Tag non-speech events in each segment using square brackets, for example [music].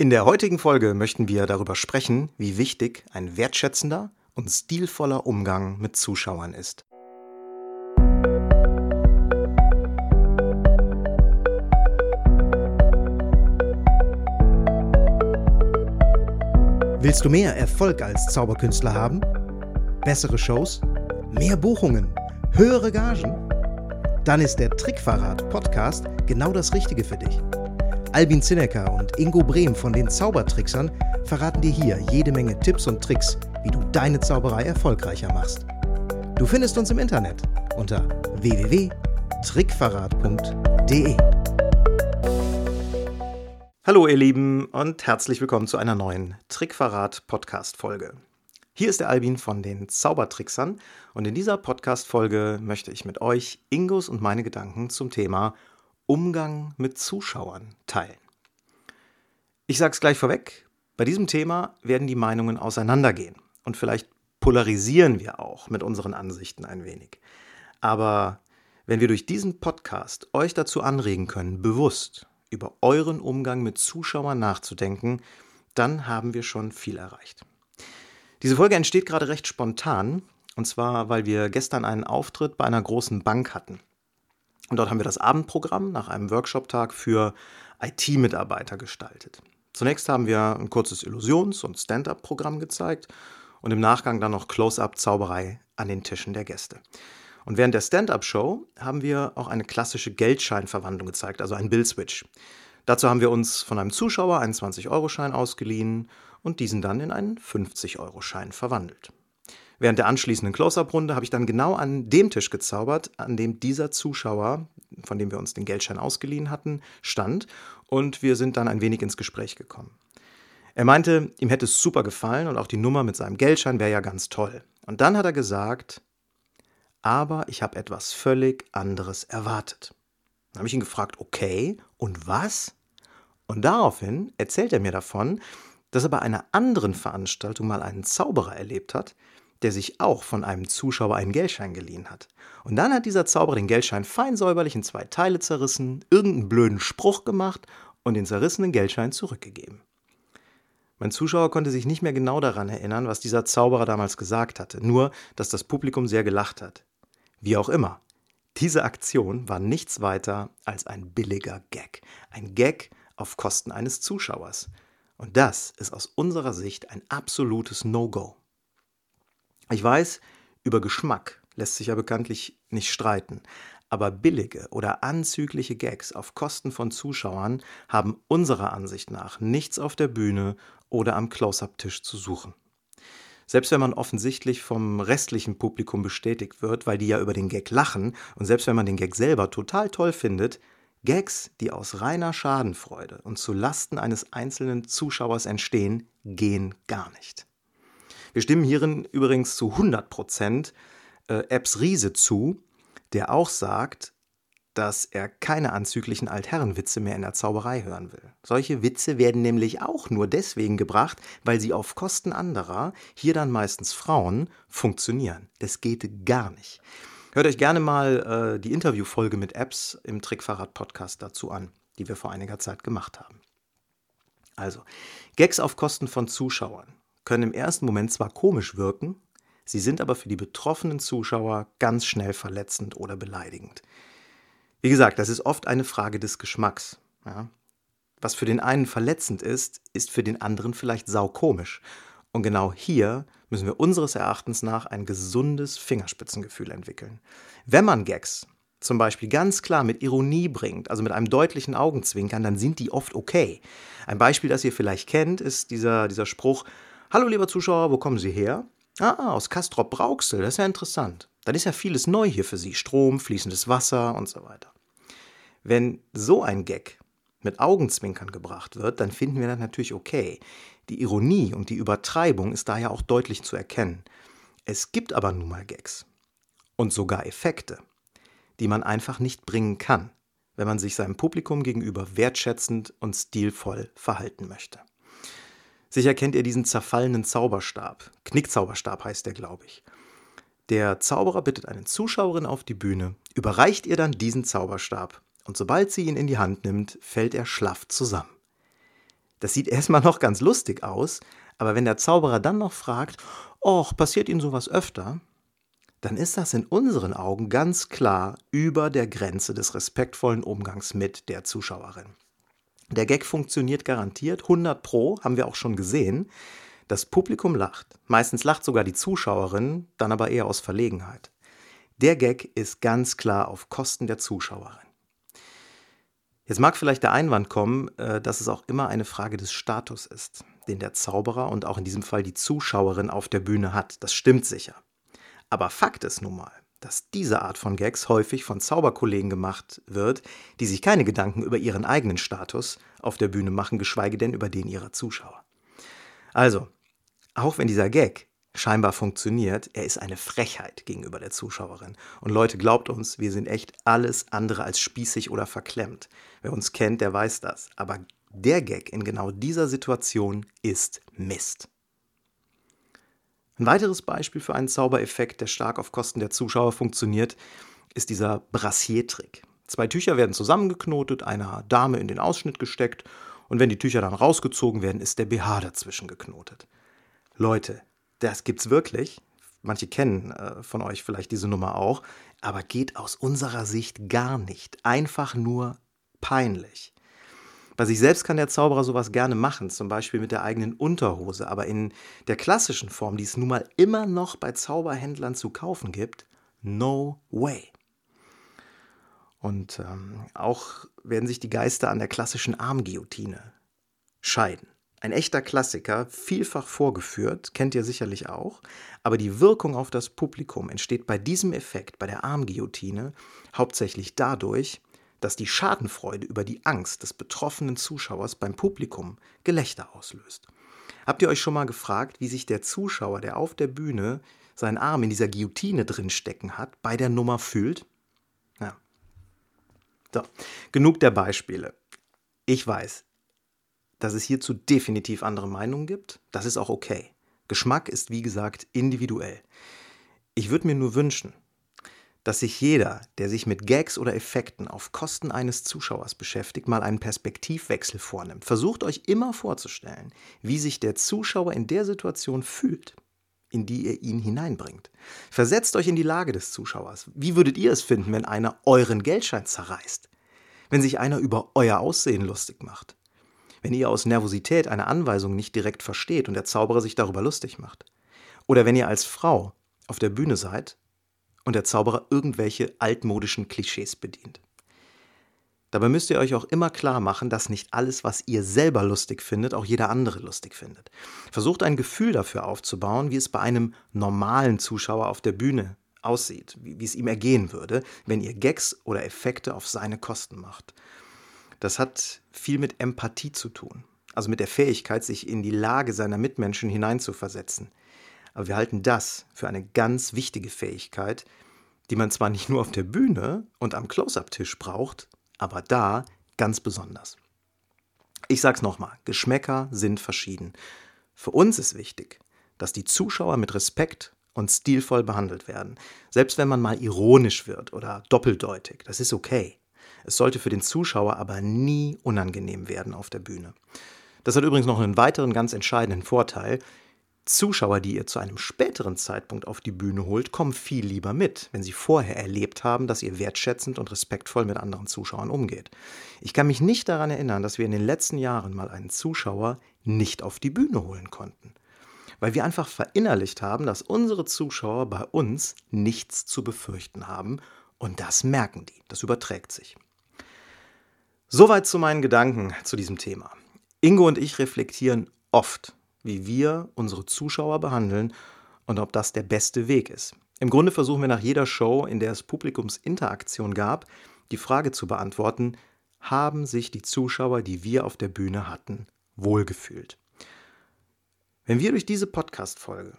In der heutigen Folge möchten wir darüber sprechen, wie wichtig ein wertschätzender und stilvoller Umgang mit Zuschauern ist. Willst du mehr Erfolg als Zauberkünstler haben? Bessere Shows? Mehr Buchungen? Höhere Gagen? Dann ist der Trickverrat Podcast genau das Richtige für dich. Albin Zinecker und Ingo Brehm von den Zaubertricksern verraten dir hier jede Menge Tipps und Tricks, wie du deine Zauberei erfolgreicher machst. Du findest uns im Internet unter www.trickverrat.de. Hallo ihr Lieben und herzlich willkommen zu einer neuen Trickverrat Podcast Folge. Hier ist der Albin von den Zaubertricksern und in dieser Podcast Folge möchte ich mit euch Ingos und meine Gedanken zum Thema Umgang mit Zuschauern teilen. Ich sage es gleich vorweg, bei diesem Thema werden die Meinungen auseinandergehen und vielleicht polarisieren wir auch mit unseren Ansichten ein wenig. Aber wenn wir durch diesen Podcast euch dazu anregen können, bewusst über euren Umgang mit Zuschauern nachzudenken, dann haben wir schon viel erreicht. Diese Folge entsteht gerade recht spontan, und zwar, weil wir gestern einen Auftritt bei einer großen Bank hatten. Und dort haben wir das Abendprogramm nach einem Workshop-Tag für IT-Mitarbeiter gestaltet. Zunächst haben wir ein kurzes Illusions- und Stand-up-Programm gezeigt und im Nachgang dann noch Close-up-Zauberei an den Tischen der Gäste. Und während der Stand-up-Show haben wir auch eine klassische Geldscheinverwandlung gezeigt, also einen Bill-Switch. Dazu haben wir uns von einem Zuschauer einen 20-Euro-Schein ausgeliehen und diesen dann in einen 50-Euro-Schein verwandelt. Während der anschließenden Close-Up-Runde habe ich dann genau an dem Tisch gezaubert, an dem dieser Zuschauer, von dem wir uns den Geldschein ausgeliehen hatten, stand und wir sind dann ein wenig ins Gespräch gekommen. Er meinte, ihm hätte es super gefallen und auch die Nummer mit seinem Geldschein wäre ja ganz toll. Und dann hat er gesagt, aber ich habe etwas völlig anderes erwartet. Dann habe ich ihn gefragt, okay, und was? Und daraufhin erzählt er mir davon, dass er bei einer anderen Veranstaltung mal einen Zauberer erlebt hat, der sich auch von einem Zuschauer einen Geldschein geliehen hat. Und dann hat dieser Zauberer den Geldschein fein säuberlich in zwei Teile zerrissen, irgendeinen blöden Spruch gemacht und den zerrissenen Geldschein zurückgegeben. Mein Zuschauer konnte sich nicht mehr genau daran erinnern, was dieser Zauberer damals gesagt hatte, nur dass das Publikum sehr gelacht hat. Wie auch immer, diese Aktion war nichts weiter als ein billiger Gag. Ein Gag auf Kosten eines Zuschauers. Und das ist aus unserer Sicht ein absolutes No-Go. Ich weiß, über Geschmack lässt sich ja bekanntlich nicht streiten, aber billige oder anzügliche Gags auf Kosten von Zuschauern haben unserer Ansicht nach nichts auf der Bühne oder am Close-up-Tisch zu suchen. Selbst wenn man offensichtlich vom restlichen Publikum bestätigt wird, weil die ja über den Gag lachen, und selbst wenn man den Gag selber total toll findet, Gags, die aus reiner Schadenfreude und zu Lasten eines einzelnen Zuschauers entstehen, gehen gar nicht. Wir stimmen hierin übrigens zu 100 Prozent äh, Epps Riese zu, der auch sagt, dass er keine anzüglichen Altherrenwitze mehr in der Zauberei hören will. Solche Witze werden nämlich auch nur deswegen gebracht, weil sie auf Kosten anderer, hier dann meistens Frauen, funktionieren. Das geht gar nicht. Hört euch gerne mal äh, die Interviewfolge mit Apps im Trickfahrrad-Podcast dazu an, die wir vor einiger Zeit gemacht haben. Also, Gags auf Kosten von Zuschauern können im ersten Moment zwar komisch wirken, sie sind aber für die betroffenen Zuschauer ganz schnell verletzend oder beleidigend. Wie gesagt, das ist oft eine Frage des Geschmacks. Ja? Was für den einen verletzend ist, ist für den anderen vielleicht saukomisch. Und genau hier müssen wir unseres Erachtens nach ein gesundes Fingerspitzengefühl entwickeln. Wenn man Gags zum Beispiel ganz klar mit Ironie bringt, also mit einem deutlichen Augenzwinkern, dann sind die oft okay. Ein Beispiel, das ihr vielleicht kennt, ist dieser, dieser Spruch, Hallo lieber Zuschauer, wo kommen Sie her? Ah, aus Castrop Brauxel, das ist ja interessant. Dann ist ja vieles neu hier für Sie. Strom, fließendes Wasser und so weiter. Wenn so ein Gag mit Augenzwinkern gebracht wird, dann finden wir das natürlich okay. Die Ironie und die Übertreibung ist daher auch deutlich zu erkennen. Es gibt aber nun mal Gags und sogar Effekte, die man einfach nicht bringen kann, wenn man sich seinem Publikum gegenüber wertschätzend und stilvoll verhalten möchte. Sicher kennt ihr diesen zerfallenen Zauberstab. Knickzauberstab heißt der, glaube ich. Der Zauberer bittet eine Zuschauerin auf die Bühne, überreicht ihr dann diesen Zauberstab und sobald sie ihn in die Hand nimmt, fällt er schlaff zusammen. Das sieht [laughs] erstmal noch ganz lustig aus, aber wenn der Zauberer dann noch fragt, Och, passiert Ihnen sowas öfter? Dann ist das in unseren Augen ganz klar über der Grenze des respektvollen Umgangs mit der Zuschauerin. Der Gag funktioniert garantiert, 100 Pro, haben wir auch schon gesehen. Das Publikum lacht. Meistens lacht sogar die Zuschauerin, dann aber eher aus Verlegenheit. Der Gag ist ganz klar auf Kosten der Zuschauerin. Jetzt mag vielleicht der Einwand kommen, äh, dass es auch immer eine Frage des Status ist, den der Zauberer und auch in diesem Fall die Zuschauerin auf der Bühne hat. Das stimmt sicher. Aber Fakt ist nun mal, dass diese Art von Gags häufig von Zauberkollegen gemacht wird, die sich keine Gedanken über ihren eigenen Status auf der Bühne machen, geschweige denn über den ihrer Zuschauer. Also, auch wenn dieser Gag scheinbar funktioniert, er ist eine Frechheit gegenüber der Zuschauerin. Und Leute, glaubt uns, wir sind echt alles andere als spießig oder verklemmt. Wer uns kennt, der weiß das. Aber der Gag in genau dieser Situation ist Mist. Ein weiteres Beispiel für einen Zaubereffekt, der stark auf Kosten der Zuschauer funktioniert, ist dieser Brassier-Trick. Zwei Tücher werden zusammengeknotet, einer Dame in den Ausschnitt gesteckt und wenn die Tücher dann rausgezogen werden, ist der BH dazwischen geknotet. Leute, das gibt's wirklich. Manche kennen äh, von euch vielleicht diese Nummer auch, aber geht aus unserer Sicht gar nicht. Einfach nur peinlich. Bei sich selbst kann der Zauberer sowas gerne machen, zum Beispiel mit der eigenen Unterhose, aber in der klassischen Form, die es nun mal immer noch bei Zauberhändlern zu kaufen gibt, no way. Und ähm, auch werden sich die Geister an der klassischen Armguillotine scheiden. Ein echter Klassiker, vielfach vorgeführt, kennt ihr sicherlich auch, aber die Wirkung auf das Publikum entsteht bei diesem Effekt, bei der Armguillotine, hauptsächlich dadurch, dass die Schadenfreude über die Angst des betroffenen Zuschauers beim Publikum Gelächter auslöst. Habt ihr euch schon mal gefragt, wie sich der Zuschauer, der auf der Bühne seinen Arm in dieser Guillotine drin stecken hat, bei der Nummer fühlt? Ja. So, genug der Beispiele. Ich weiß, dass es hierzu definitiv andere Meinungen gibt. Das ist auch okay. Geschmack ist, wie gesagt, individuell. Ich würde mir nur wünschen, dass sich jeder, der sich mit Gags oder Effekten auf Kosten eines Zuschauers beschäftigt, mal einen Perspektivwechsel vornimmt. Versucht euch immer vorzustellen, wie sich der Zuschauer in der Situation fühlt, in die ihr ihn hineinbringt. Versetzt euch in die Lage des Zuschauers. Wie würdet ihr es finden, wenn einer euren Geldschein zerreißt? Wenn sich einer über euer Aussehen lustig macht? wenn ihr aus Nervosität eine Anweisung nicht direkt versteht und der Zauberer sich darüber lustig macht. Oder wenn ihr als Frau auf der Bühne seid und der Zauberer irgendwelche altmodischen Klischees bedient. Dabei müsst ihr euch auch immer klar machen, dass nicht alles, was ihr selber lustig findet, auch jeder andere lustig findet. Versucht ein Gefühl dafür aufzubauen, wie es bei einem normalen Zuschauer auf der Bühne aussieht, wie, wie es ihm ergehen würde, wenn ihr Gags oder Effekte auf seine Kosten macht. Das hat viel mit Empathie zu tun, also mit der Fähigkeit, sich in die Lage seiner Mitmenschen hineinzuversetzen. Aber wir halten das für eine ganz wichtige Fähigkeit, die man zwar nicht nur auf der Bühne und am Close-up-Tisch braucht, aber da ganz besonders. Ich sag's nochmal, Geschmäcker sind verschieden. Für uns ist wichtig, dass die Zuschauer mit Respekt und stilvoll behandelt werden. Selbst wenn man mal ironisch wird oder doppeldeutig, das ist okay. Es sollte für den Zuschauer aber nie unangenehm werden auf der Bühne. Das hat übrigens noch einen weiteren ganz entscheidenden Vorteil. Zuschauer, die ihr zu einem späteren Zeitpunkt auf die Bühne holt, kommen viel lieber mit, wenn sie vorher erlebt haben, dass ihr wertschätzend und respektvoll mit anderen Zuschauern umgeht. Ich kann mich nicht daran erinnern, dass wir in den letzten Jahren mal einen Zuschauer nicht auf die Bühne holen konnten. Weil wir einfach verinnerlicht haben, dass unsere Zuschauer bei uns nichts zu befürchten haben und das merken die, das überträgt sich. Soweit zu meinen Gedanken zu diesem Thema. Ingo und ich reflektieren oft, wie wir unsere Zuschauer behandeln und ob das der beste Weg ist. Im Grunde versuchen wir nach jeder Show, in der es Publikumsinteraktion gab, die Frage zu beantworten, haben sich die Zuschauer, die wir auf der Bühne hatten, wohlgefühlt? Wenn wir durch diese Podcast-Folge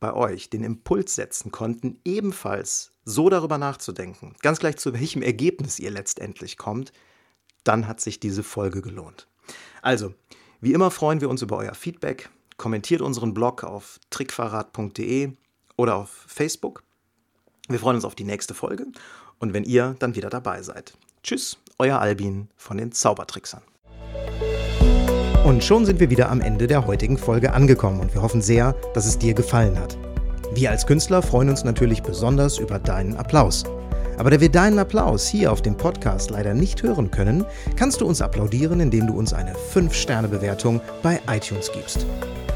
bei euch den Impuls setzen konnten, ebenfalls so darüber nachzudenken, ganz gleich zu welchem Ergebnis ihr letztendlich kommt, dann hat sich diese Folge gelohnt. Also, wie immer freuen wir uns über euer Feedback. Kommentiert unseren Blog auf trickverrat.de oder auf Facebook. Wir freuen uns auf die nächste Folge und wenn ihr dann wieder dabei seid. Tschüss, euer Albin von den Zaubertricksern. Und schon sind wir wieder am Ende der heutigen Folge angekommen und wir hoffen sehr, dass es dir gefallen hat. Wir als Künstler freuen uns natürlich besonders über deinen Applaus. Aber da wir deinen Applaus hier auf dem Podcast leider nicht hören können, kannst du uns applaudieren, indem du uns eine 5-Sterne-Bewertung bei iTunes gibst.